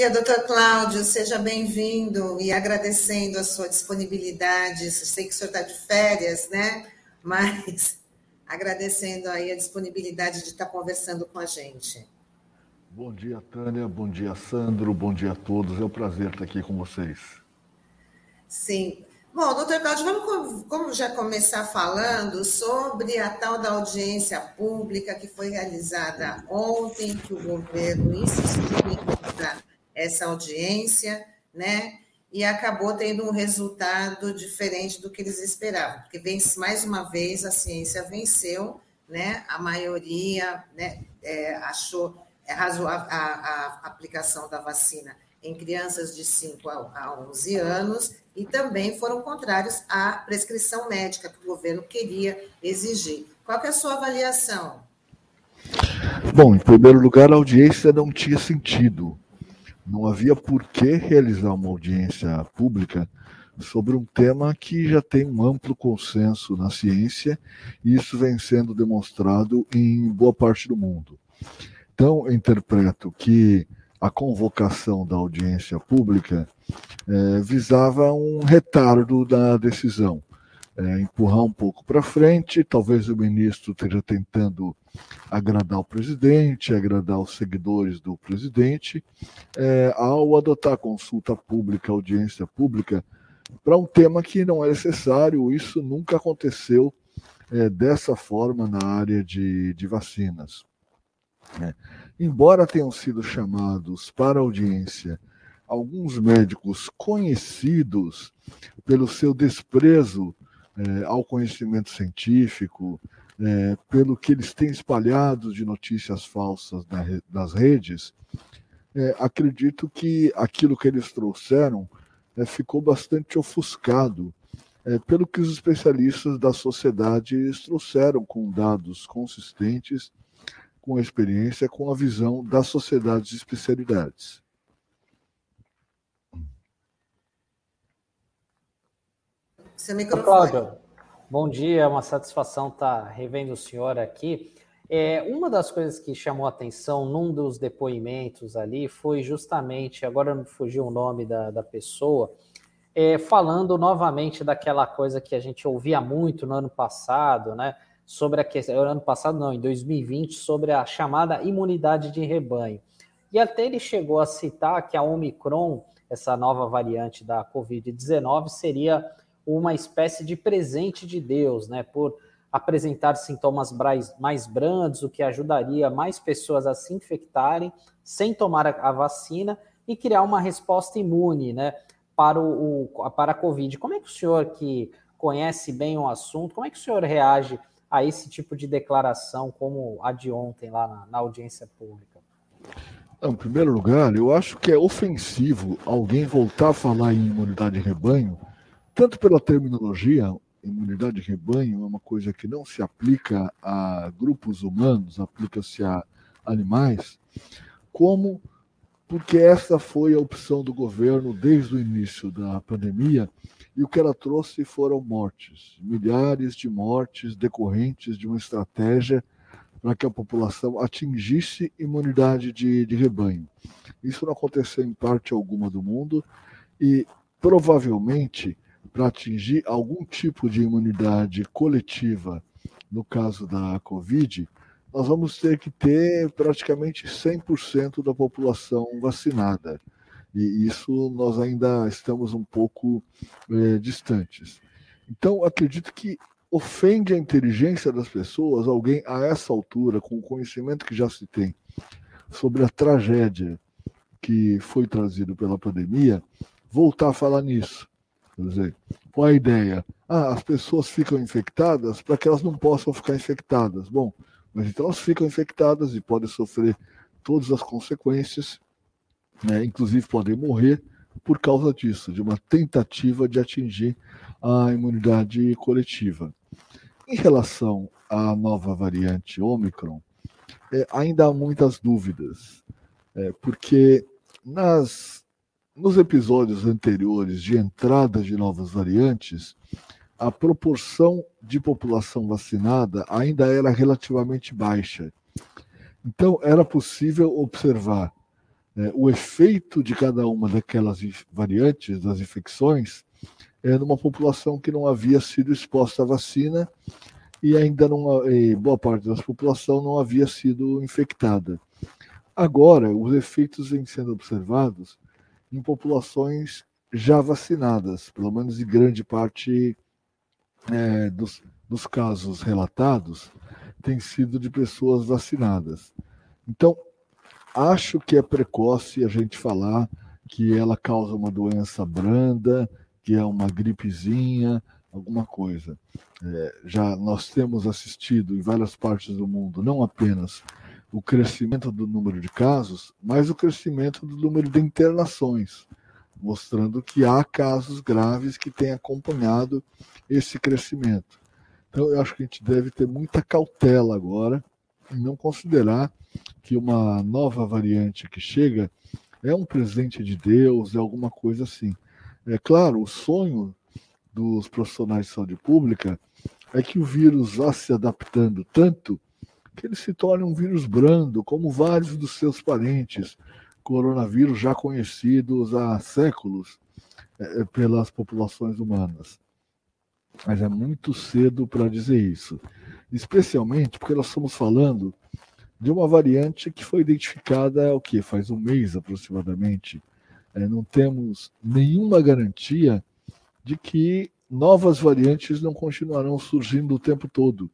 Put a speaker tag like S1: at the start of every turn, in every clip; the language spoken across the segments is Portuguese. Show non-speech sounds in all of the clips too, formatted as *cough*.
S1: Dia, doutor Cláudio, seja bem-vindo e agradecendo a sua disponibilidade. Sei que o senhor está de férias, né? Mas *laughs* agradecendo aí a disponibilidade de estar conversando com a gente.
S2: Bom dia, Tânia, bom dia, Sandro, bom dia a todos. É um prazer estar aqui com vocês.
S1: Sim. Bom, doutor Cláudio, vamos, vamos já começar falando sobre a tal da audiência pública que foi realizada ontem, que o governo insistiu em essa audiência, né? E acabou tendo um resultado diferente do que eles esperavam, porque vence mais uma vez a ciência venceu, né? A maioria né, é, achou é, razoável a, a, aplicação da vacina em crianças de 5 a 11 anos e também foram contrários à prescrição médica que o governo queria exigir. Qual é a sua avaliação?
S2: Bom, em primeiro lugar, a audiência não tinha sentido. Não havia por que realizar uma audiência pública sobre um tema que já tem um amplo consenso na ciência e isso vem sendo demonstrado em boa parte do mundo. Então, eu interpreto que a convocação da audiência pública é, visava um retardo da decisão, é, empurrar um pouco para frente. Talvez o ministro esteja tentando agradar o presidente, agradar os seguidores do presidente, é, ao adotar consulta pública, audiência pública, para um tema que não é necessário. Isso nunca aconteceu é, dessa forma na área de, de vacinas. É. Embora tenham sido chamados para audiência alguns médicos conhecidos pelo seu desprezo é, ao conhecimento científico, é, pelo que eles têm espalhado de notícias falsas na, nas redes, é, acredito que aquilo que eles trouxeram é, ficou bastante ofuscado é, pelo que os especialistas da sociedade trouxeram com dados consistentes com a experiência, com a visão das sociedades de especialidades.
S3: Seu microfone. Cláudio, bom dia, é uma satisfação estar revendo o senhor aqui. É, uma das coisas que chamou a atenção num dos depoimentos ali foi justamente, agora não fugiu o nome da, da pessoa, é, falando novamente daquela coisa que a gente ouvia muito no ano passado, né? sobre a questão, ano passado não, em 2020, sobre a chamada imunidade de rebanho. E até ele chegou a citar que a Omicron, essa nova variante da Covid-19, seria uma espécie de presente de Deus, né? Por apresentar sintomas mais brandos, o que ajudaria mais pessoas a se infectarem sem tomar a vacina e criar uma resposta imune, né? Para, o, para a Covid. Como é que o senhor, que conhece bem o assunto, como é que o senhor reage a esse tipo de declaração, como a de ontem lá na, na audiência pública?
S2: Em primeiro lugar, eu acho que é ofensivo alguém voltar a falar em imunidade de rebanho, tanto pela terminologia, imunidade de rebanho é uma coisa que não se aplica a grupos humanos, aplica-se a animais, como porque essa foi a opção do governo desde o início da pandemia e o que ela trouxe foram mortes, milhares de mortes decorrentes de uma estratégia para que a população atingisse imunidade de, de rebanho. Isso não aconteceu em parte alguma do mundo e provavelmente para atingir algum tipo de imunidade coletiva, no caso da Covid, nós vamos ter que ter praticamente 100% da população vacinada e isso nós ainda estamos um pouco é, distantes. Então, acredito que ofende a inteligência das pessoas alguém a essa altura, com o conhecimento que já se tem sobre a tragédia que foi trazido pela pandemia, voltar a falar nisso. Quer dizer, qual a ideia? Ah, as pessoas ficam infectadas para que elas não possam ficar infectadas. Bom, mas então elas ficam infectadas e podem sofrer todas as consequências né, inclusive podem morrer por causa disso, de uma tentativa de atingir a imunidade coletiva. Em relação à nova variante Omicron, é, ainda há muitas dúvidas, é, porque nas, nos episódios anteriores de entrada de novas variantes, a proporção de população vacinada ainda era relativamente baixa. Então, era possível observar é, o efeito de cada uma daquelas variantes das infecções é numa população que não havia sido exposta à vacina e ainda não e boa parte da população não havia sido infectada. Agora, os efeitos vêm sendo observados em populações já vacinadas, pelo menos em grande parte é, dos, dos casos relatados, tem sido de pessoas vacinadas. Então, acho que é precoce a gente falar que ela causa uma doença branda, que é uma gripezinha, alguma coisa. É, já nós temos assistido em várias partes do mundo, não apenas o crescimento do número de casos, mas o crescimento do número de internações, mostrando que há casos graves que têm acompanhado esse crescimento. Então, eu acho que a gente deve ter muita cautela agora e não considerar que uma nova variante que chega é um presente de Deus, é alguma coisa assim. É claro, o sonho dos profissionais de saúde pública é que o vírus vá se adaptando tanto que ele se torne um vírus brando, como vários dos seus parentes, coronavírus já conhecidos há séculos é, pelas populações humanas mas é muito cedo para dizer isso. Especialmente porque nós estamos falando de uma variante que foi identificada o que faz um mês aproximadamente. É, não temos nenhuma garantia de que novas variantes não continuarão surgindo o tempo todo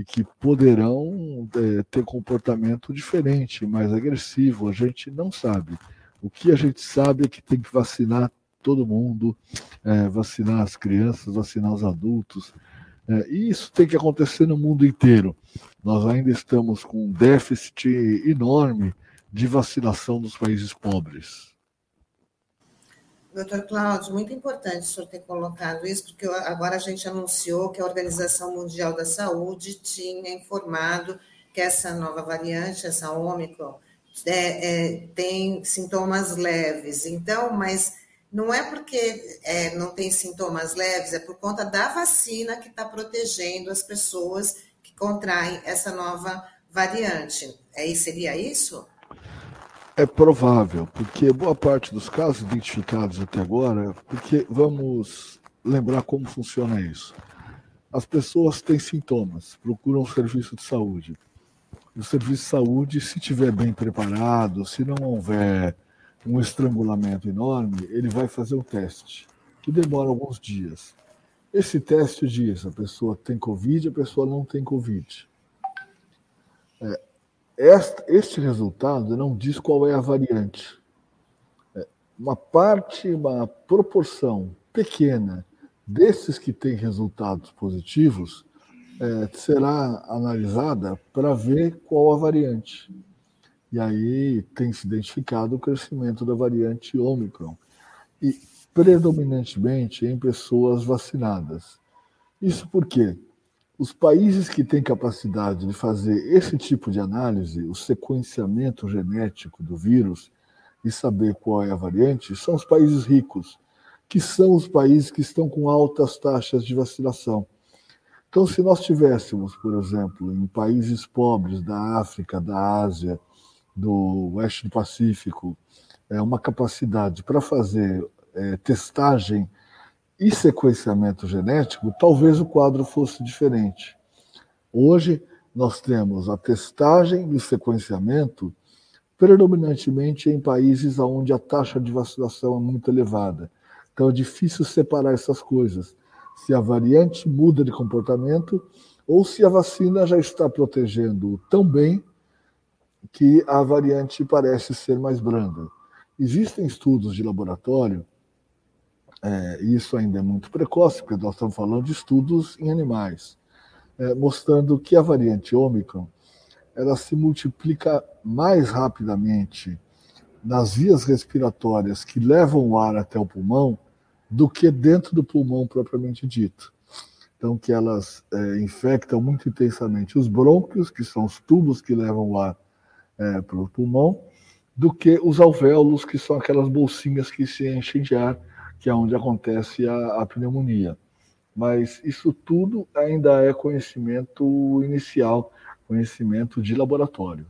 S2: e que poderão é, ter comportamento diferente, mais agressivo. A gente não sabe. O que a gente sabe é que tem que vacinar todo mundo, é, vacinar as crianças, vacinar os adultos. É, e isso tem que acontecer no mundo inteiro. Nós ainda estamos com um déficit enorme de vacinação dos países pobres.
S1: Doutor Cláudio, muito importante o senhor ter colocado isso, porque agora a gente anunciou que a Organização Mundial da Saúde tinha informado que essa nova variante, essa Ômicron, é, é, tem sintomas leves. Então, mas não é porque é, não tem sintomas leves, é por conta da vacina que está protegendo as pessoas que contraem essa nova variante. É, seria isso?
S2: É provável, porque boa parte dos casos identificados até agora, porque vamos lembrar como funciona isso. As pessoas têm sintomas, procuram um serviço de saúde. O serviço de saúde, se estiver bem preparado, se não houver um estrangulamento enorme, ele vai fazer o teste, que demora alguns dias. Esse teste diz a pessoa tem Covid, a pessoa não tem Covid. É, este, resultado não diz qual é a variante. É, uma parte, uma proporção pequena desses que têm resultados positivos é, será analisada para ver qual a variante. E aí tem se identificado o crescimento da variante Ômicron, e predominantemente em pessoas vacinadas. Isso porque os países que têm capacidade de fazer esse tipo de análise, o sequenciamento genético do vírus, e saber qual é a variante, são os países ricos, que são os países que estão com altas taxas de vacinação. Então, se nós tivéssemos, por exemplo, em países pobres da África, da Ásia, do oeste do Pacífico é, uma capacidade para fazer é, testagem e sequenciamento genético, talvez o quadro fosse diferente. Hoje, nós temos a testagem e o sequenciamento predominantemente em países onde a taxa de vacinação é muito elevada. Então, é difícil separar essas coisas. Se a variante muda de comportamento ou se a vacina já está protegendo tão bem que a variante parece ser mais branda. Existem estudos de laboratório, é, isso ainda é muito precoce, porque nós estamos falando de estudos em animais, é, mostrando que a variante Ômicron ela se multiplica mais rapidamente nas vias respiratórias que levam o ar até o pulmão do que dentro do pulmão propriamente dito. Então, que elas é, infectam muito intensamente os brônquios, que são os tubos que levam o ar é, para o pulmão, do que os alvéolos, que são aquelas bolsinhas que se enchem de ar, que é onde acontece a, a pneumonia. Mas isso tudo ainda é conhecimento inicial, conhecimento de laboratório.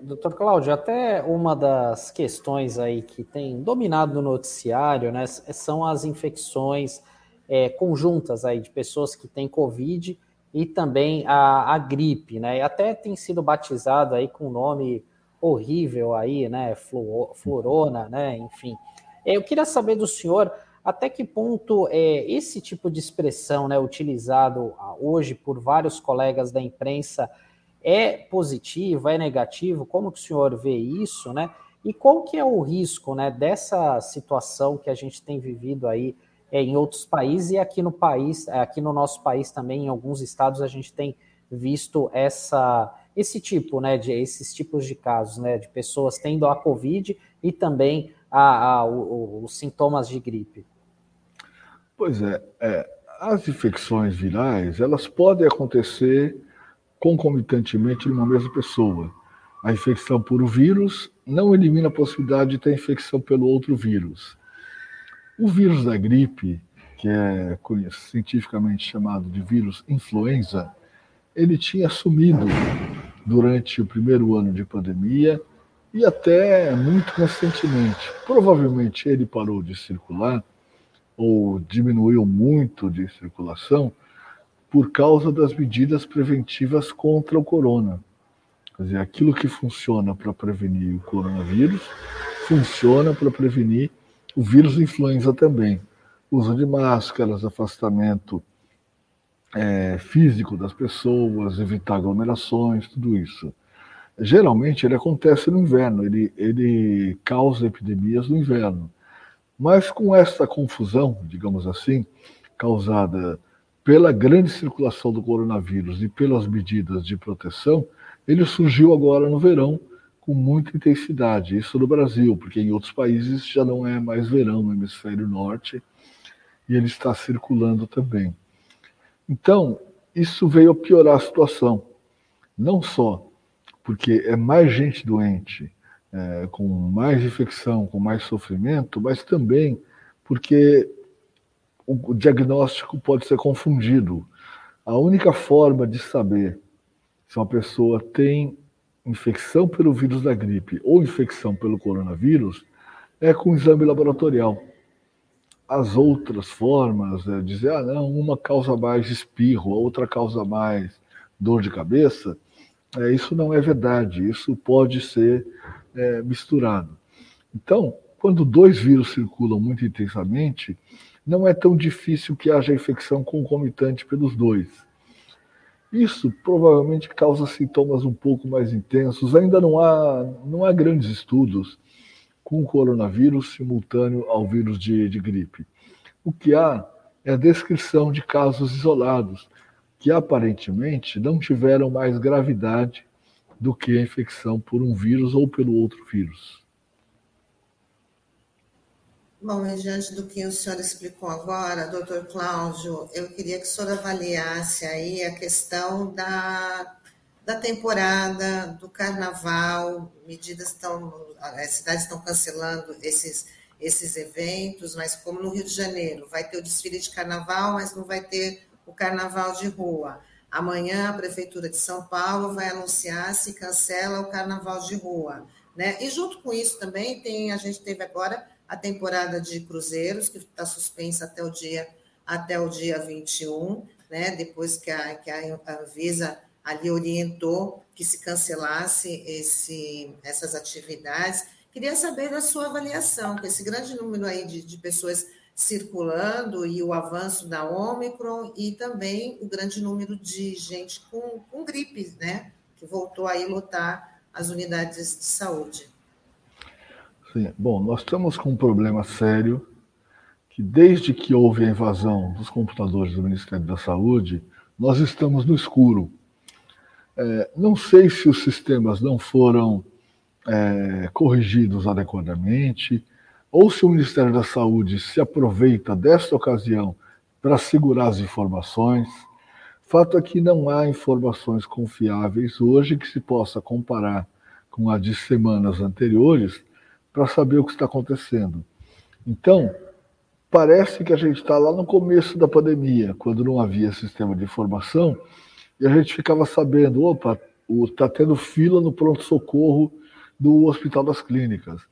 S3: doutor Cláudio, até uma das questões aí que tem dominado o noticiário, né, são as infecções é, conjuntas aí de pessoas que têm Covid e também a, a gripe, né? E até tem sido batizado aí com um nome horrível aí, né? Florona, né? Enfim. Eu queria saber do senhor até que ponto é, esse tipo de expressão, né, utilizado hoje por vários colegas da imprensa, é positivo, é negativo? Como que o senhor vê isso, né? E qual que é o risco, né, dessa situação que a gente tem vivido aí é, em outros países e aqui no país, aqui no nosso país também, em alguns estados a gente tem visto essa esse tipo, né, de esses tipos de casos, né, de pessoas tendo a COVID e também a, a o, os sintomas de gripe.
S2: Pois é, é, as infecções virais elas podem acontecer concomitantemente numa mesma pessoa. A infecção por o vírus não elimina a possibilidade de ter infecção pelo outro vírus. O vírus da gripe, que é cientificamente chamado de vírus influenza, ele tinha sumido durante o primeiro ano de pandemia e até muito recentemente. Provavelmente ele parou de circular ou diminuiu muito de circulação por causa das medidas preventivas contra o corona. Quer dizer, aquilo que funciona para prevenir o coronavírus funciona para prevenir o vírus influenza também. Uso de máscaras, afastamento é, físico das pessoas, evitar aglomerações, tudo isso. Geralmente ele acontece no inverno, ele, ele causa epidemias no inverno. Mas com essa confusão, digamos assim, causada pela grande circulação do coronavírus e pelas medidas de proteção, ele surgiu agora no verão com muita intensidade. Isso no Brasil, porque em outros países já não é mais verão no hemisfério norte e ele está circulando também. Então, isso veio a piorar a situação. Não só porque é mais gente doente, é, com mais infecção, com mais sofrimento, mas também porque o, o diagnóstico pode ser confundido. A única forma de saber se uma pessoa tem infecção pelo vírus da gripe ou infecção pelo coronavírus é com exame laboratorial. As outras formas, é dizer, ah, não, uma causa mais espirro, a outra causa mais dor de cabeça, é, isso não é verdade, isso pode ser é, misturado. Então, quando dois vírus circulam muito intensamente, não é tão difícil que haja infecção concomitante pelos dois. Isso provavelmente causa sintomas um pouco mais intensos. Ainda não há, não há grandes estudos com o coronavírus simultâneo ao vírus de, de gripe. O que há é a descrição de casos isolados, que aparentemente não tiveram mais gravidade do que a infecção por um vírus ou pelo outro vírus.
S1: Bom, e diante do que o senhor explicou agora, doutor Cláudio, eu queria que o senhor avaliasse aí a questão da, da temporada, do carnaval, medidas estão, as cidades estão cancelando esses, esses eventos, mas como no Rio de Janeiro, vai ter o desfile de carnaval, mas não vai ter o carnaval de rua. Amanhã a Prefeitura de São Paulo vai anunciar se cancela o carnaval de rua. Né? E junto com isso também tem, a gente teve agora a temporada de cruzeiros, que está suspensa até o dia até o dia 21, né? depois que a, que a Anvisa ali orientou que se cancelasse esse, essas atividades. Queria saber da sua avaliação, com esse grande número aí de, de pessoas circulando e o avanço da Ômicron e também o grande número de gente com, com gripe, né? Que voltou a lotar as unidades de saúde.
S2: Sim. Bom, nós estamos com um problema sério que desde que houve a invasão dos computadores do Ministério da Saúde, nós estamos no escuro. É, não sei se os sistemas não foram é, corrigidos adequadamente, ou se o Ministério da Saúde se aproveita desta ocasião para segurar as informações. Fato é que não há informações confiáveis hoje que se possa comparar com a de semanas anteriores para saber o que está acontecendo. Então, parece que a gente está lá no começo da pandemia, quando não havia sistema de informação, e a gente ficava sabendo, opa, está tendo fila no pronto-socorro do Hospital das Clínicas.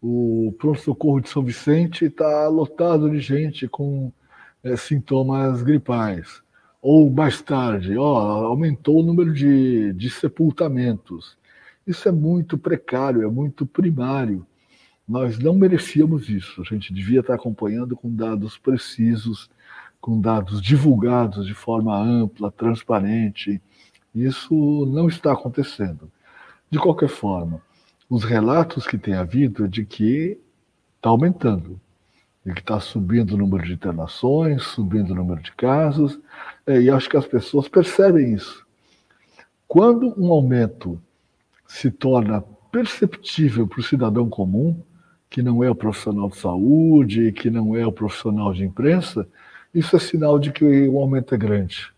S2: O pronto-socorro de São Vicente está lotado de gente com é, sintomas gripais. Ou mais tarde, ó, aumentou o número de, de sepultamentos. Isso é muito precário, é muito primário. Nós não merecíamos isso. A gente devia estar acompanhando com dados precisos, com dados divulgados de forma ampla, transparente. Isso não está acontecendo. De qualquer forma, os relatos que tem havido é de que está aumentando, de que está subindo o número de internações, subindo o número de casos, é, e acho que as pessoas percebem isso. Quando um aumento se torna perceptível para o cidadão comum, que não é o profissional de saúde, que não é o profissional de imprensa, isso é sinal de que o aumento é grande.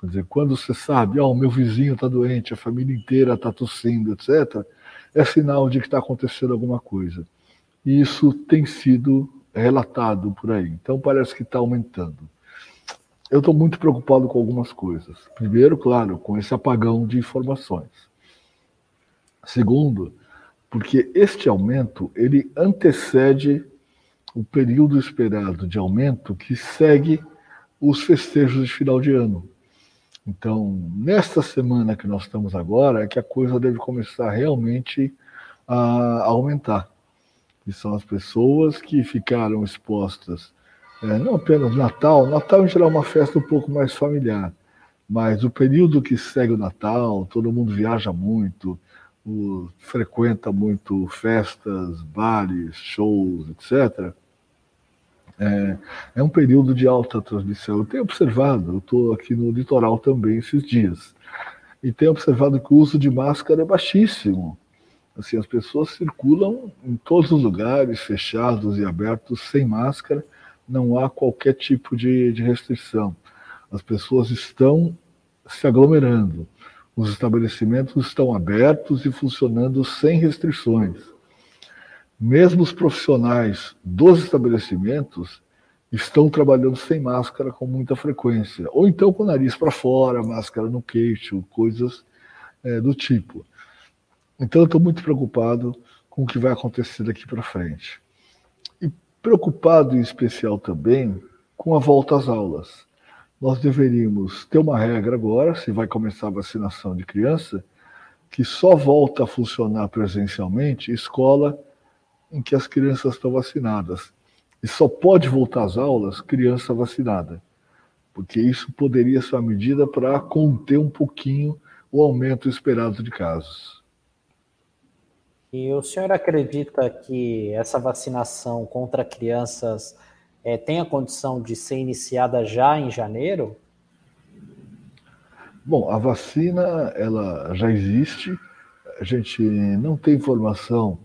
S2: Quer dizer, quando você sabe, ó, oh, o meu vizinho está doente, a família inteira está tossindo, etc., é sinal de que está acontecendo alguma coisa. E isso tem sido relatado por aí. Então parece que está aumentando. Eu estou muito preocupado com algumas coisas. Primeiro, claro, com esse apagão de informações. Segundo, porque este aumento ele antecede o período esperado de aumento que segue os festejos de final de ano. Então, nesta semana que nós estamos agora, é que a coisa deve começar realmente a aumentar. E são as pessoas que ficaram expostas, é, não apenas Natal, Natal em geral é uma festa um pouco mais familiar, mas o período que segue o Natal, todo mundo viaja muito, o, frequenta muito festas, bares, shows, etc. É, é um período de alta transmissão. Eu tenho observado, eu estou aqui no litoral também esses dias, e tenho observado que o uso de máscara é baixíssimo. Assim, as pessoas circulam em todos os lugares, fechados e abertos, sem máscara, não há qualquer tipo de, de restrição. As pessoas estão se aglomerando. Os estabelecimentos estão abertos e funcionando sem restrições. Mesmo os profissionais dos estabelecimentos estão trabalhando sem máscara com muita frequência, ou então com o nariz para fora, máscara no queixo, coisas é, do tipo. Então, eu estou muito preocupado com o que vai acontecer daqui para frente. E preocupado em especial também com a volta às aulas nós deveríamos ter uma regra agora, se vai começar a vacinação de criança, que só volta a funcionar presencialmente escola em que as crianças estão vacinadas. E só pode voltar às aulas criança vacinada, porque isso poderia ser uma medida para conter um pouquinho o aumento esperado de casos.
S3: E o senhor acredita que essa vacinação contra crianças é, tem a condição de ser iniciada já em janeiro?
S2: Bom, a vacina ela já existe. A gente não tem informação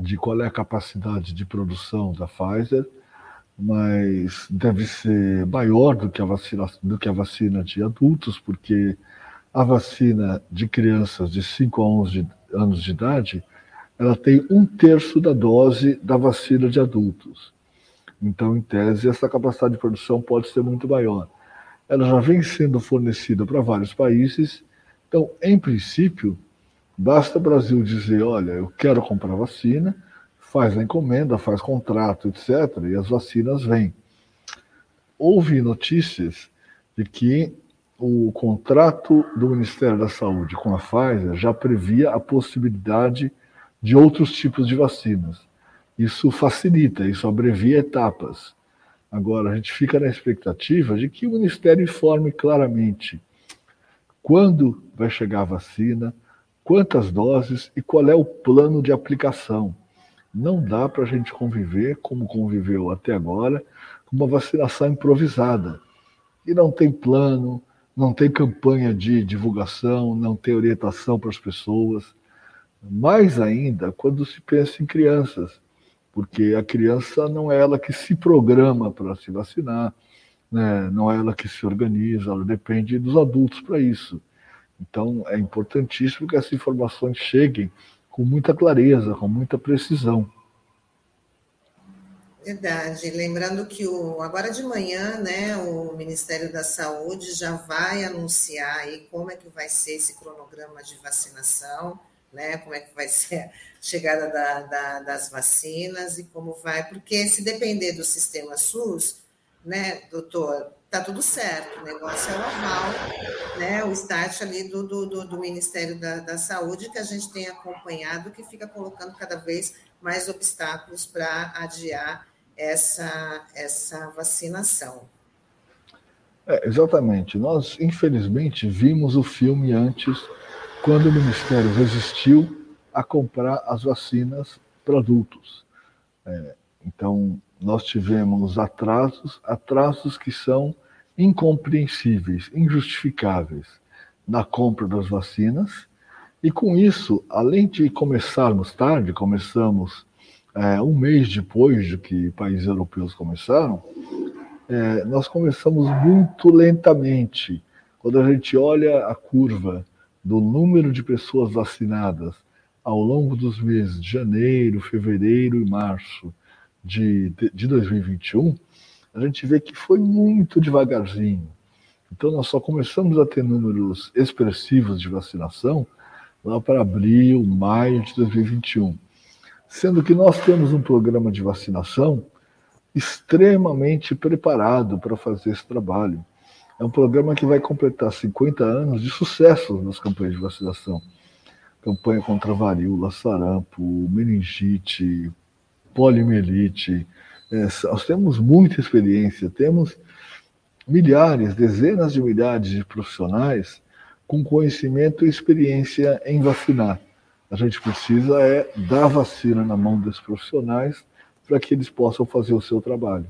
S2: de qual é a capacidade de produção da Pfizer, mas deve ser maior do que a vacina, do que a vacina de adultos, porque a vacina de crianças de 5 a 11 anos de idade, ela tem um terço da dose da vacina de adultos. Então, em tese, essa capacidade de produção pode ser muito maior. Ela já vem sendo fornecida para vários países. Então, em princípio, basta o Brasil dizer: olha, eu quero comprar vacina, faz a encomenda, faz contrato, etc., e as vacinas vêm. Houve notícias de que o contrato do Ministério da Saúde com a Pfizer já previa a possibilidade de outros tipos de vacinas. Isso facilita, isso abrevia etapas. Agora, a gente fica na expectativa de que o Ministério informe claramente quando vai chegar a vacina, quantas doses e qual é o plano de aplicação. Não dá para a gente conviver como conviveu até agora, com uma vacinação improvisada. E não tem plano, não tem campanha de divulgação, não tem orientação para as pessoas. Mais ainda quando se pensa em crianças porque a criança não é ela que se programa para se vacinar, né? não é ela que se organiza, ela depende dos adultos para isso. Então é importantíssimo que essas informações cheguem com muita clareza, com muita precisão.
S1: Verdade. Lembrando que o, agora de manhã, né, o Ministério da Saúde já vai anunciar aí como é que vai ser esse cronograma de vacinação, né, como é que vai *laughs* ser a chegada da, da, das vacinas e como vai, porque se depender do sistema SUS, né, doutor, tá tudo certo, o negócio é o aval, né, o start ali do, do, do Ministério da, da Saúde, que a gente tem acompanhado, que fica colocando cada vez mais obstáculos para adiar essa, essa vacinação.
S2: É, exatamente. Nós, infelizmente, vimos o filme antes, quando o Ministério resistiu a comprar as vacinas para adultos. É, então, nós tivemos atrasos, atrasos que são incompreensíveis, injustificáveis na compra das vacinas. E com isso, além de começarmos tarde, começamos é, um mês depois de que países europeus começaram, é, nós começamos muito lentamente. Quando a gente olha a curva do número de pessoas vacinadas ao longo dos meses de janeiro, fevereiro e março de, de, de 2021, a gente vê que foi muito devagarzinho. Então, nós só começamos a ter números expressivos de vacinação lá para abril, maio de 2021 sendo que nós temos um programa de vacinação extremamente preparado para fazer esse trabalho. É um programa que vai completar 50 anos de sucesso nas campanhas de vacinação. Campanha contra varíola, sarampo, meningite, poliomielite. É, nós temos muita experiência, temos milhares, dezenas de milhares de profissionais com conhecimento e experiência em vacinar. A gente precisa é dar vacina na mão desses profissionais para que eles possam fazer o seu trabalho.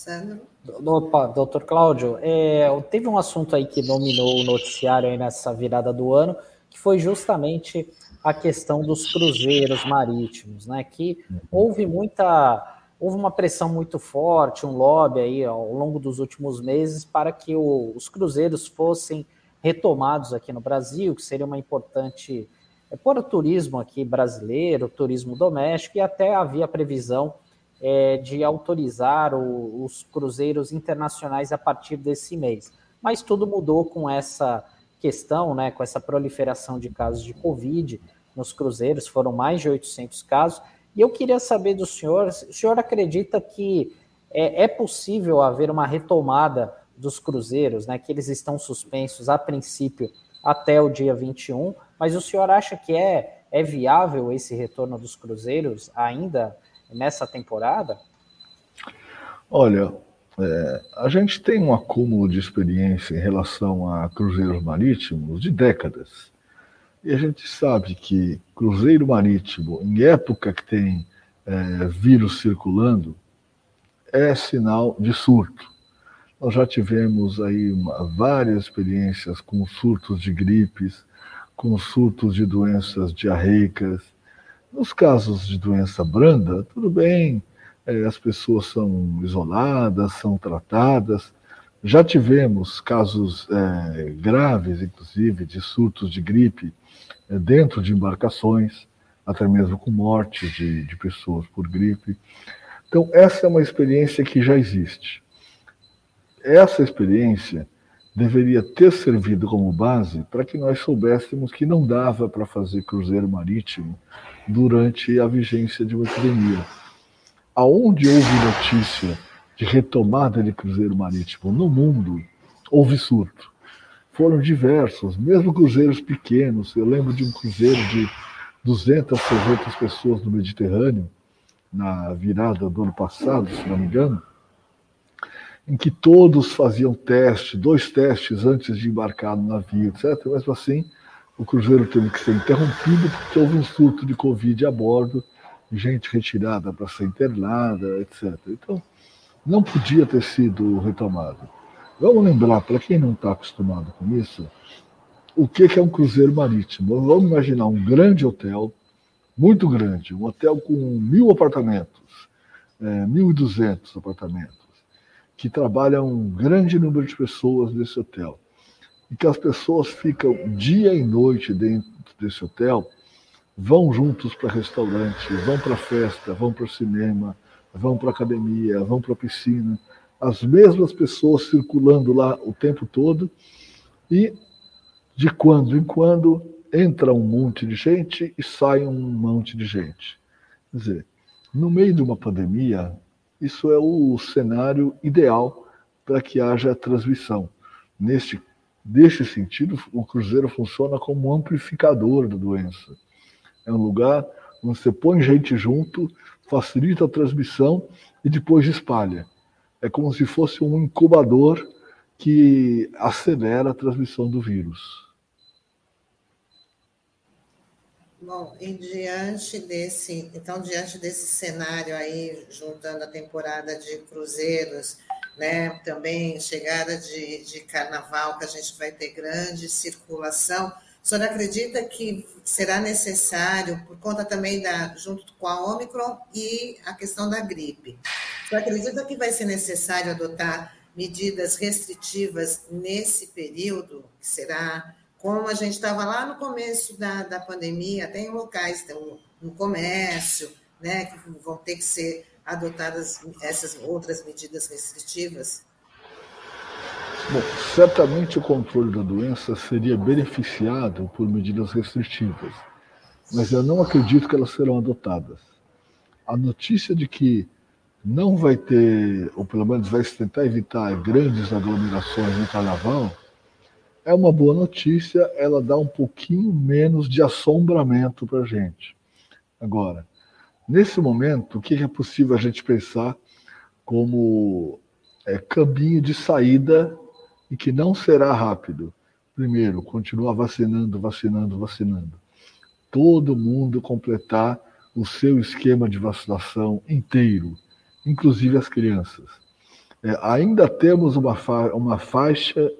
S3: Sandro? Opa, doutor Cláudio, é, teve um assunto aí que dominou o noticiário aí nessa virada do ano, que foi justamente a questão dos cruzeiros marítimos, né? Que houve muita houve uma pressão muito forte, um lobby aí ao longo dos últimos meses para que o, os cruzeiros fossem retomados aqui no Brasil, que seria uma importante é, por o turismo aqui brasileiro, turismo doméstico, e até havia previsão é, de autorizar o, os cruzeiros internacionais a partir desse mês. Mas tudo mudou com essa questão, né, com essa proliferação de casos de Covid nos cruzeiros, foram mais de 800 casos, e eu queria saber do senhor, o senhor acredita que é, é possível haver uma retomada dos cruzeiros, né, que eles estão suspensos a princípio até o dia 21, mas o senhor acha que é, é viável esse retorno dos cruzeiros ainda nessa temporada?
S2: Olha, é, a gente tem um acúmulo de experiência em relação a cruzeiros marítimos de décadas. E a gente sabe que cruzeiro marítimo, em época que tem é, vírus circulando, é sinal de surto. Nós já tivemos aí uma, várias experiências com surtos de gripes, com surtos de doenças diarreicas. Nos casos de doença branda, tudo bem, é, as pessoas são isoladas, são tratadas. Já tivemos casos é, graves, inclusive, de surtos de gripe é, dentro de embarcações, até mesmo com morte de, de pessoas por gripe. Então, essa é uma experiência que já existe. Essa experiência deveria ter servido como base para que nós soubéssemos que não dava para fazer cruzeiro marítimo durante a vigência de uma epidemia. Aonde houve notícia de retomada de cruzeiro marítimo no mundo, houve surto foram diversos, mesmo cruzeiros pequenos. Eu lembro de um cruzeiro de 200, 300 pessoas no Mediterrâneo, na virada do ano passado, se não me engano, em que todos faziam teste, dois testes antes de embarcar no navio, etc. Mesmo assim, o cruzeiro teve que ser interrompido porque houve um surto de Covid a bordo, gente retirada para ser internada, etc. Então, não podia ter sido retomado. Vamos lembrar, para quem não está acostumado com isso, o que, é um cruzeiro marítimo. Vamos imaginar um grande hotel, muito grande, um hotel com mil apartamentos, é, 1.200 apartamentos, que trabalha um grande número de pessoas nesse hotel. E que as pessoas ficam dia e noite dentro, desse hotel vão juntos para restaurante, vão para festa, vão para cinema, vão para academia, vão para piscina, as mesmas pessoas circulando lá o tempo todo e de quando em quando entra um monte de gente e sai um monte de gente. Quer dizer, no meio de uma pandemia, isso é o cenário ideal para que haja transmissão. Neste, neste sentido, o cruzeiro funciona como um amplificador da doença. É um lugar onde você põe gente junto, facilita a transmissão e depois espalha. É como se fosse um incubador que acelera a transmissão do vírus.
S1: Bom, e diante desse, então diante desse cenário aí, juntando a temporada de cruzeiros, né, também chegada de, de carnaval, que a gente vai ter grande circulação, o senhor acredita que será necessário, por conta também da, junto com a Omicron e a questão da gripe, o senhor acredita que vai ser necessário adotar medidas restritivas nesse período, que será como a gente estava lá no começo da, da pandemia, tem locais, tem no comércio, né, que vão ter que ser adotadas essas outras medidas restritivas?
S2: Bom, certamente o controle da doença seria beneficiado por medidas restritivas, mas eu não acredito que elas serão adotadas. A notícia de que não vai ter, ou pelo menos vai se tentar evitar grandes aglomerações no carnaval, é uma boa notícia, ela dá um pouquinho menos de assombramento para a gente. Agora, nesse momento, o que é possível a gente pensar como é, caminho de saída e que não será rápido? Primeiro, continuar vacinando, vacinando, vacinando. Todo mundo completar o seu esquema de vacinação inteiro, inclusive as crianças. É, ainda temos uma, fa uma faixa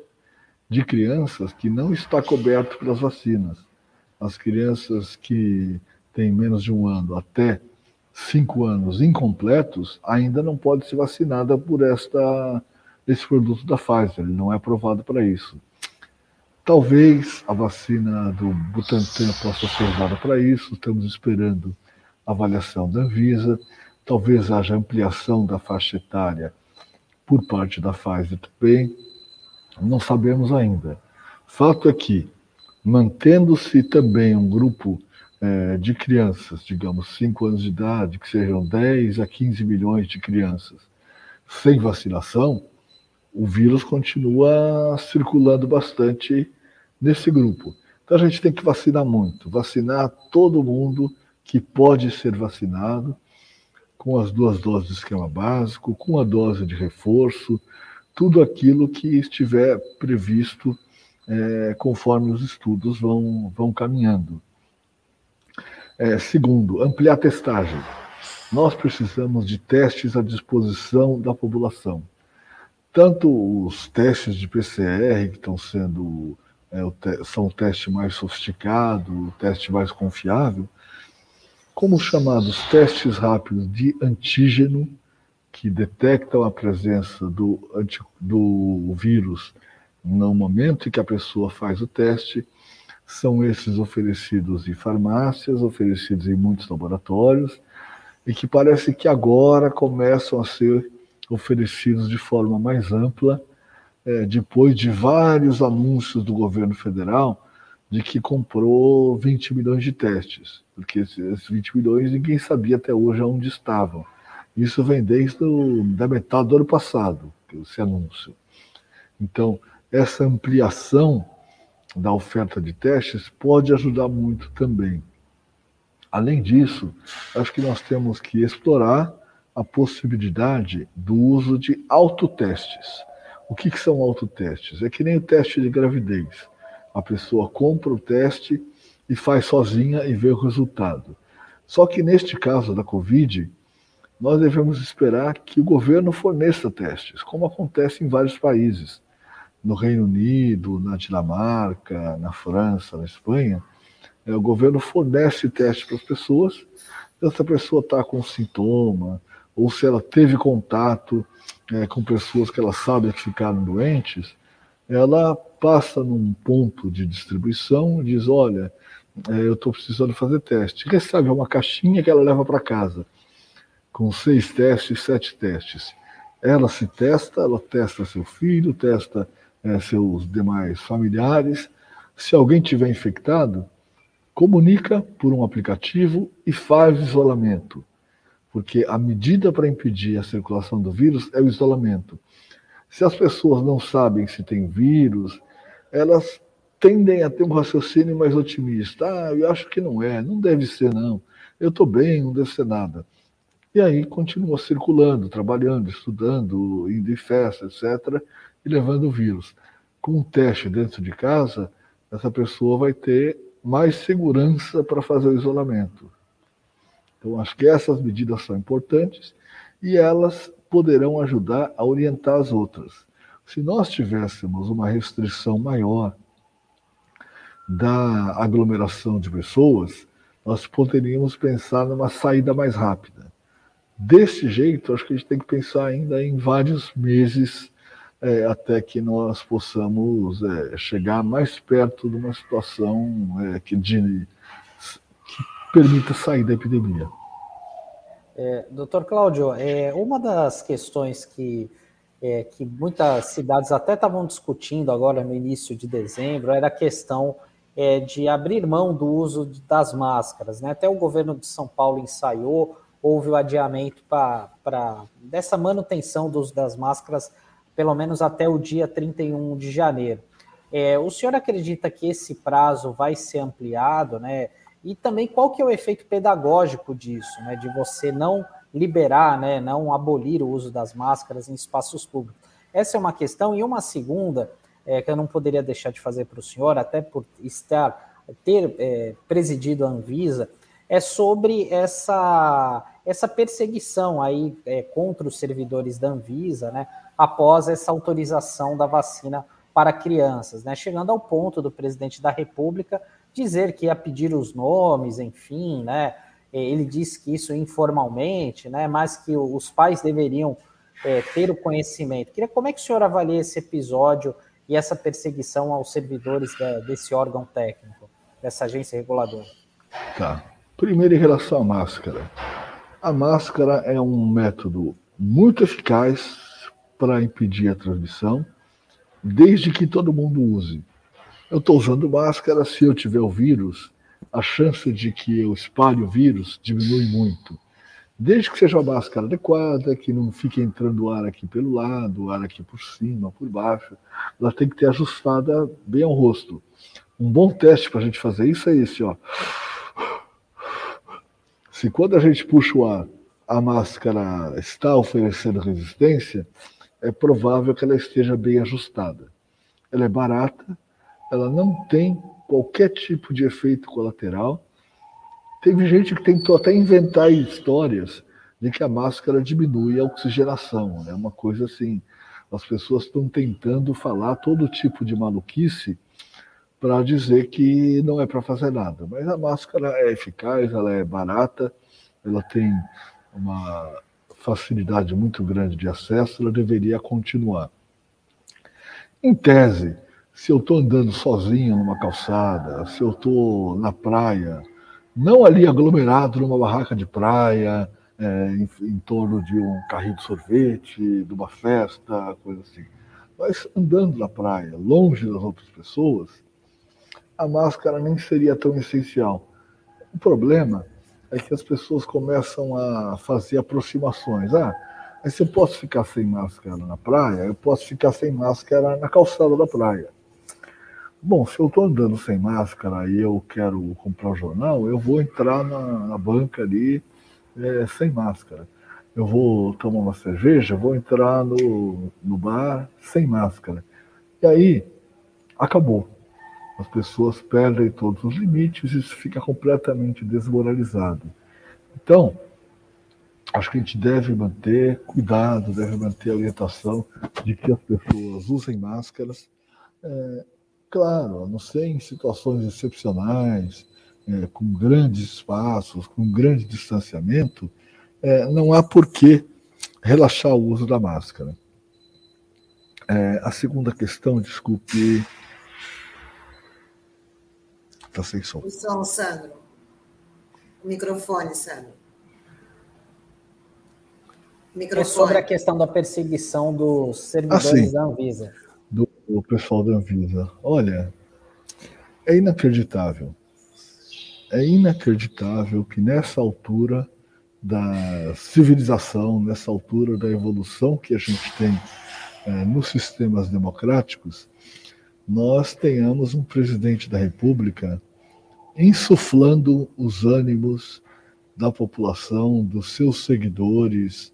S2: de crianças que não está coberto pelas vacinas. As crianças que têm menos de um ano até cinco anos incompletos ainda não pode ser vacinada por esta esse produto da Pfizer, ele não é aprovado para isso. Talvez a vacina do Butantan possa ser usada para isso, estamos esperando a avaliação da Anvisa, talvez haja ampliação da faixa etária por parte da Pfizer também, não sabemos ainda. Fato é que, mantendo-se também um grupo é, de crianças, digamos 5 anos de idade, que sejam 10 a 15 milhões de crianças, sem vacinação, o vírus continua circulando bastante nesse grupo. Então a gente tem que vacinar muito, vacinar todo mundo que pode ser vacinado, com as duas doses de esquema básico, com a dose de reforço, tudo aquilo que estiver previsto é, conforme os estudos vão, vão caminhando. É, segundo, ampliar a testagem. Nós precisamos de testes à disposição da população. Tanto os testes de PCR, que estão sendo é, o te são o teste mais sofisticado, o teste mais confiável, como os chamados testes rápidos de antígeno, que detectam a presença do, do vírus no momento em que a pessoa faz o teste, são esses oferecidos em farmácias, oferecidos em muitos laboratórios, e que parece que agora começam a ser oferecidos de forma mais ampla, é, depois de vários anúncios do governo federal de que comprou 20 milhões de testes, porque esses 20 milhões ninguém sabia até hoje onde estavam. Isso vem desde o, da metade do ano passado, esse anúncio. Então, essa ampliação da oferta de testes pode ajudar muito também. Além disso, acho que nós temos que explorar a possibilidade do uso de autotestes. O que, que são autotestes? É que nem o teste de gravidez. A pessoa compra o teste e faz sozinha e vê o resultado. Só que neste caso da Covid, nós devemos esperar que o governo forneça testes, como acontece em vários países. No Reino Unido, na Dinamarca, na França, na Espanha, é, o governo fornece testes para as pessoas. Se essa pessoa está com sintoma, ou se ela teve contato é, com pessoas que ela sabe que ficaram doentes, ela passa num ponto de distribuição e diz: olha, é, eu estou precisando fazer teste. Recebe uma caixinha que ela leva para casa, com seis testes, sete testes. Ela se testa, ela testa seu filho, testa é, seus demais familiares. Se alguém tiver infectado, comunica por um aplicativo e faz isolamento. Porque a medida para impedir a circulação do vírus é o isolamento. Se as pessoas não sabem se tem vírus, elas tendem a ter um raciocínio mais otimista. Ah, eu acho que não é, não deve ser, não. Eu estou bem, não deve ser nada. E aí continua circulando, trabalhando, estudando, indo em festa, etc., e levando o vírus. Com um teste dentro de casa, essa pessoa vai ter mais segurança para fazer o isolamento. Então, acho que essas medidas são importantes e elas poderão ajudar a orientar as outras. Se nós tivéssemos uma restrição maior da aglomeração de pessoas, nós poderíamos pensar numa saída mais rápida. Desse jeito, acho que a gente tem que pensar ainda em vários meses é, até que nós possamos é, chegar mais perto de uma situação é, que, de, que permita sair da epidemia.
S3: É, doutor Cláudio, é, uma das questões que, é, que muitas cidades até estavam discutindo agora no início de dezembro era a questão é, de abrir mão do uso das máscaras. Né? Até o governo de São Paulo ensaiou, houve o adiamento para dessa manutenção do uso das máscaras, pelo menos até o dia 31 de janeiro. É, o senhor acredita que esse prazo vai ser ampliado, né? E também qual que é o efeito pedagógico disso, né, de você não liberar, né, não abolir o uso das máscaras em espaços públicos. Essa é uma questão. E uma segunda, é, que eu não poderia deixar de fazer para o senhor, até por estar, ter é, presidido a Anvisa, é sobre essa, essa perseguição aí é, contra os servidores da Anvisa, né, após essa autorização da vacina para crianças, né, chegando ao ponto do presidente da República dizer que ia pedir os nomes, enfim, né? Ele disse que isso informalmente, né? Mas que os pais deveriam é, ter o conhecimento. Queria como é que o senhor avalia esse episódio e essa perseguição aos servidores da, desse órgão técnico, dessa agência reguladora?
S2: Tá. Primeiro, em relação à máscara. A máscara é um método muito eficaz para impedir a transmissão, desde que todo mundo use. Eu estou usando máscara, se eu tiver o vírus, a chance de que eu espalhe o vírus diminui muito. Desde que seja uma máscara adequada, que não fique entrando ar aqui pelo lado, ar aqui por cima, por baixo, ela tem que ter ajustada bem ao rosto. Um bom teste para a gente fazer isso é esse, ó. Se quando a gente puxa o ar, a máscara está oferecendo resistência, é provável que ela esteja bem ajustada. Ela é barata, ela não tem qualquer tipo de efeito colateral. Teve gente que tentou até inventar histórias de que a máscara diminui a oxigenação. É né? uma coisa assim. As pessoas estão tentando falar todo tipo de maluquice para dizer que não é para fazer nada. Mas a máscara é eficaz, ela é barata, ela tem uma facilidade muito grande de acesso, ela deveria continuar. Em tese, se eu estou andando sozinho numa calçada, se eu estou na praia, não ali aglomerado numa barraca de praia, é, em, em, torno de um carrinho de sorvete, de uma festa, coisa assim. Mas andando na praia, longe das outras pessoas, a máscara nem seria tão essencial. O problema é que as pessoas começam a fazer aproximações. Ah, mas eu posso ficar sem máscara na praia, eu posso ficar sem máscara na calçada da praia. Bom, se eu estou andando sem máscara e eu quero comprar jornal, eu vou entrar na, na banca ali é, sem máscara. Eu vou tomar uma cerveja, vou entrar no, no bar sem máscara. E aí, acabou. As pessoas perdem todos os limites e isso fica completamente desmoralizado. Então, acho que a gente deve manter cuidado, deve manter a orientação de que as pessoas usem máscaras. É, Claro, a não ser em situações excepcionais, é, com grandes espaços, com grande distanciamento, é, não há por que relaxar o uso da máscara. É, a segunda questão, desculpe. Está sem som.
S1: O som, Sandro. O microfone, Sandro.
S3: Microfone. É sobre a questão da perseguição dos servidores ah, da Anvisa.
S2: Do, do pessoal da Anvisa. Olha, é inacreditável. É inacreditável que nessa altura da civilização, nessa altura da evolução que a gente tem é, nos sistemas democráticos, nós tenhamos um presidente da República insuflando os ânimos da população, dos seus seguidores.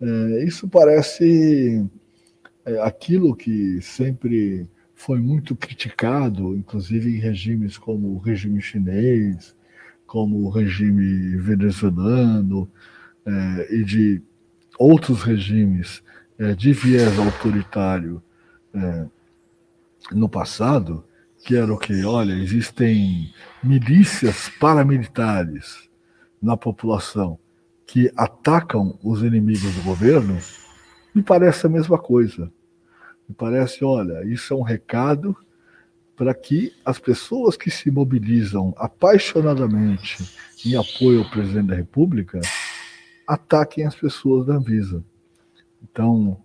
S2: É, isso parece é, aquilo que sempre foi muito criticado, inclusive em regimes como o regime chinês, como o regime venezuelano é, e de outros regimes é, de viés autoritário é, no passado, que era o que, olha, existem milícias paramilitares na população que atacam os inimigos do governo, me parece a mesma coisa. Me parece, olha, isso é um recado para que as pessoas que se mobilizam apaixonadamente em apoio ao presidente da República ataquem as pessoas da Anvisa. Então,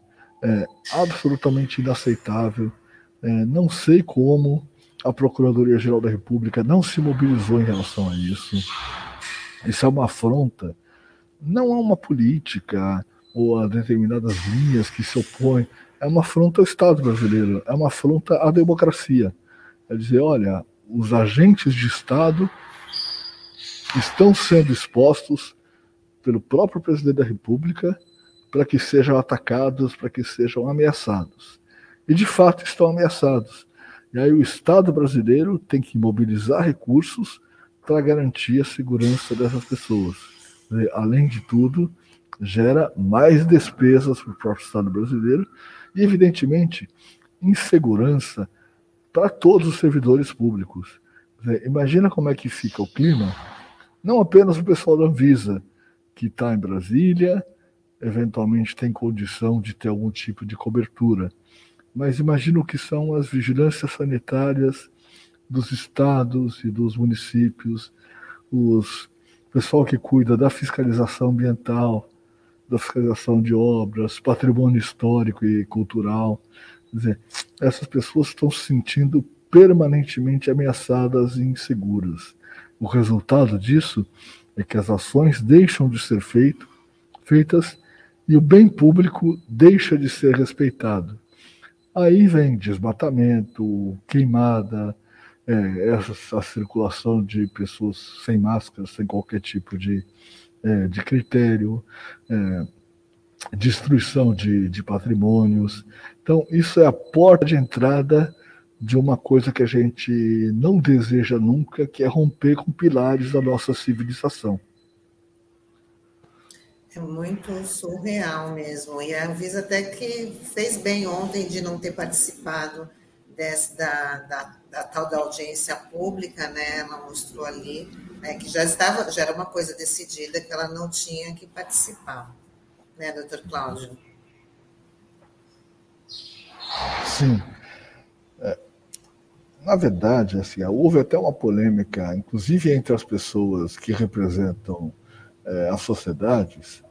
S2: é absolutamente inaceitável. É, não sei como a Procuradoria-Geral da República não se mobilizou em relação a isso. Isso é uma afronta, não a uma política ou a determinadas linhas que se opõem é uma afronta ao Estado brasileiro, é uma afronta à democracia. É dizer, olha, os agentes de Estado estão sendo expostos pelo próprio presidente da República para que sejam atacados, para que sejam ameaçados. E de fato estão ameaçados. E aí o Estado brasileiro tem que mobilizar recursos para garantir a segurança dessas pessoas. Além de tudo, gera mais despesas para o próprio Estado brasileiro e, evidentemente, insegurança para todos os servidores públicos. Imagina como é que fica o clima, não apenas o pessoal da Anvisa, que está em Brasília, eventualmente tem condição de ter algum tipo de cobertura, mas imagina o que são as vigilâncias sanitárias dos estados e dos municípios, os pessoal que cuida da fiscalização ambiental, da fiscalização de obras, patrimônio histórico e cultural. Quer dizer, essas pessoas estão se sentindo permanentemente ameaçadas e inseguras. O resultado disso é que as ações deixam de ser feito, feitas e o bem público deixa de ser respeitado. Aí vem desmatamento, queimada, é, essa, circulação de pessoas sem máscara, sem qualquer tipo de é, de critério, é, destruição de, de patrimônios. Então, isso é a porta de entrada de uma coisa que a gente não deseja nunca, que é romper com pilares da nossa civilização.
S1: É muito surreal mesmo. E a Anvisa até que fez bem ontem de não ter participado desse, da, da, da, tal da audiência pública, né? Ela mostrou ali né, que já estava, já era uma coisa decidida que ela não tinha que participar, né, doutor Cláudio?
S2: Sim. É, na verdade, assim, houve até uma polêmica, inclusive entre as pessoas que representam é, as sociedades,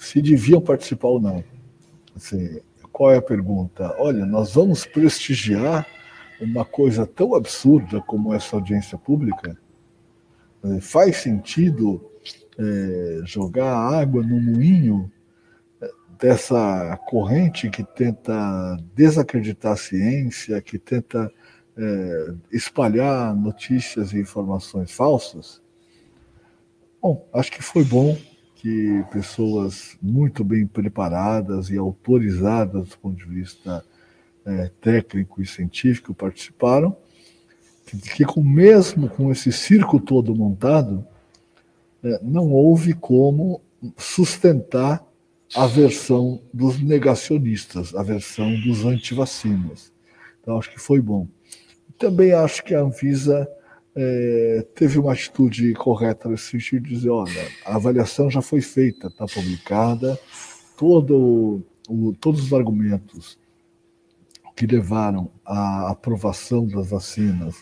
S2: se deviam participar ou não. Assim, qual é a pergunta? Olha, nós vamos prestigiar uma coisa tão absurda como essa audiência pública? É, faz sentido é, jogar água no moinho é, dessa corrente que tenta desacreditar a ciência, que tenta é, espalhar notícias e informações falsas? Bom, acho que foi bom que pessoas muito bem preparadas e autorizadas do ponto de vista é, técnico e científico participaram, que, que com, mesmo com esse circo todo montado, é, não houve como sustentar a versão dos negacionistas, a versão dos antivacinas. Então, acho que foi bom. Também acho que a Anvisa é, teve uma atitude correta nesse sentido de dizer, olha, a avaliação já foi feita, está publicada, todo o, todos os argumentos que levaram à aprovação das vacinas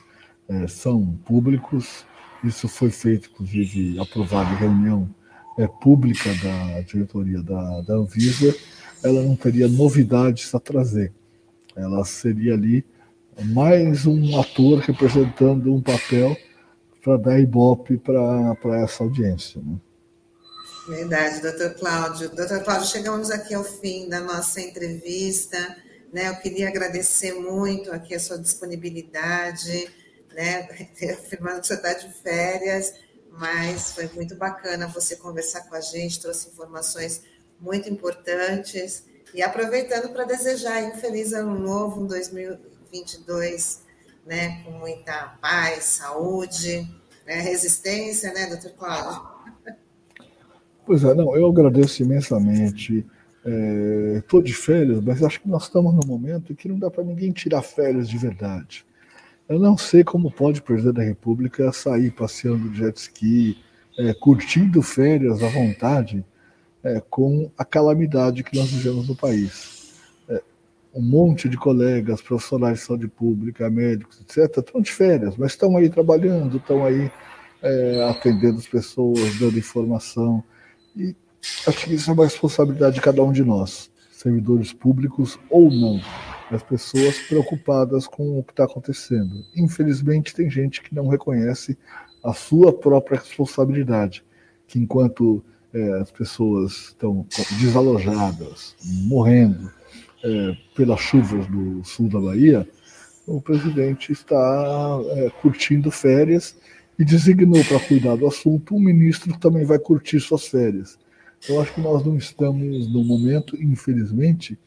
S2: é, são públicos. Isso foi feito, inclusive, aprovado em reunião é, pública da diretoria da, da Anvisa. Ela não teria novidades a trazer. Ela seria ali mais um ator representando um papel para dar ibope para essa audiência. Né?
S1: Verdade, doutor Cláudio. Doutor Cláudio, chegamos aqui ao fim da nossa entrevista. Né? Eu queria agradecer muito aqui a sua disponibilidade, né? *laughs* afirmando que você está de férias, mas foi muito bacana você conversar com a gente, trouxe informações muito importantes. E aproveitando para desejar um feliz ano novo, um 2022, né, com muita paz, saúde, né, resistência, né, doutor Cláudio?
S2: Pois é, não, eu agradeço imensamente. Estou é, de férias, mas acho que nós estamos num momento em que não dá para ninguém tirar férias de verdade. Eu não sei como pode o presidente da República sair passeando de jet ski, é, curtindo férias à vontade, é, com a calamidade que nós vivemos no país. Um monte de colegas, profissionais de saúde pública, médicos, etc., estão de férias, mas estão aí trabalhando, estão aí é, atendendo as pessoas, dando informação. E acho que isso é uma responsabilidade de cada um de nós, servidores públicos ou não, as pessoas preocupadas com o que está acontecendo. Infelizmente, tem gente que não reconhece a sua própria responsabilidade, que enquanto é, as pessoas estão desalojadas, morrendo é, pelas chuvas do sul da Bahia, o presidente está é, curtindo férias e designou para cuidar do assunto um ministro que também vai curtir suas férias. Eu acho que nós não estamos no momento, infelizmente,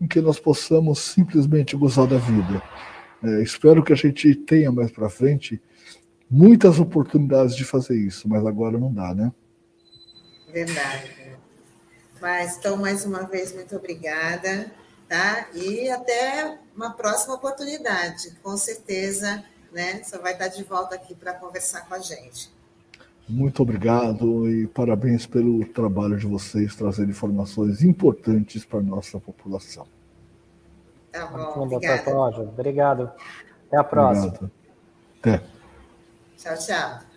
S2: em que nós possamos simplesmente gozar da vida. É, espero que a gente tenha mais para frente muitas oportunidades de fazer isso, mas agora não dá, né?
S1: Verdade. Mas, então, mais uma vez, muito obrigada, tá? E até uma próxima oportunidade. Com certeza né? Você vai estar de volta aqui para conversar com a gente.
S2: Muito obrigado e parabéns pelo trabalho de vocês trazer informações importantes para a nossa população.
S3: Tá bom, obrigado. Obrigado. Até a próxima. Obrigado.
S2: Até.
S1: Tchau, tchau.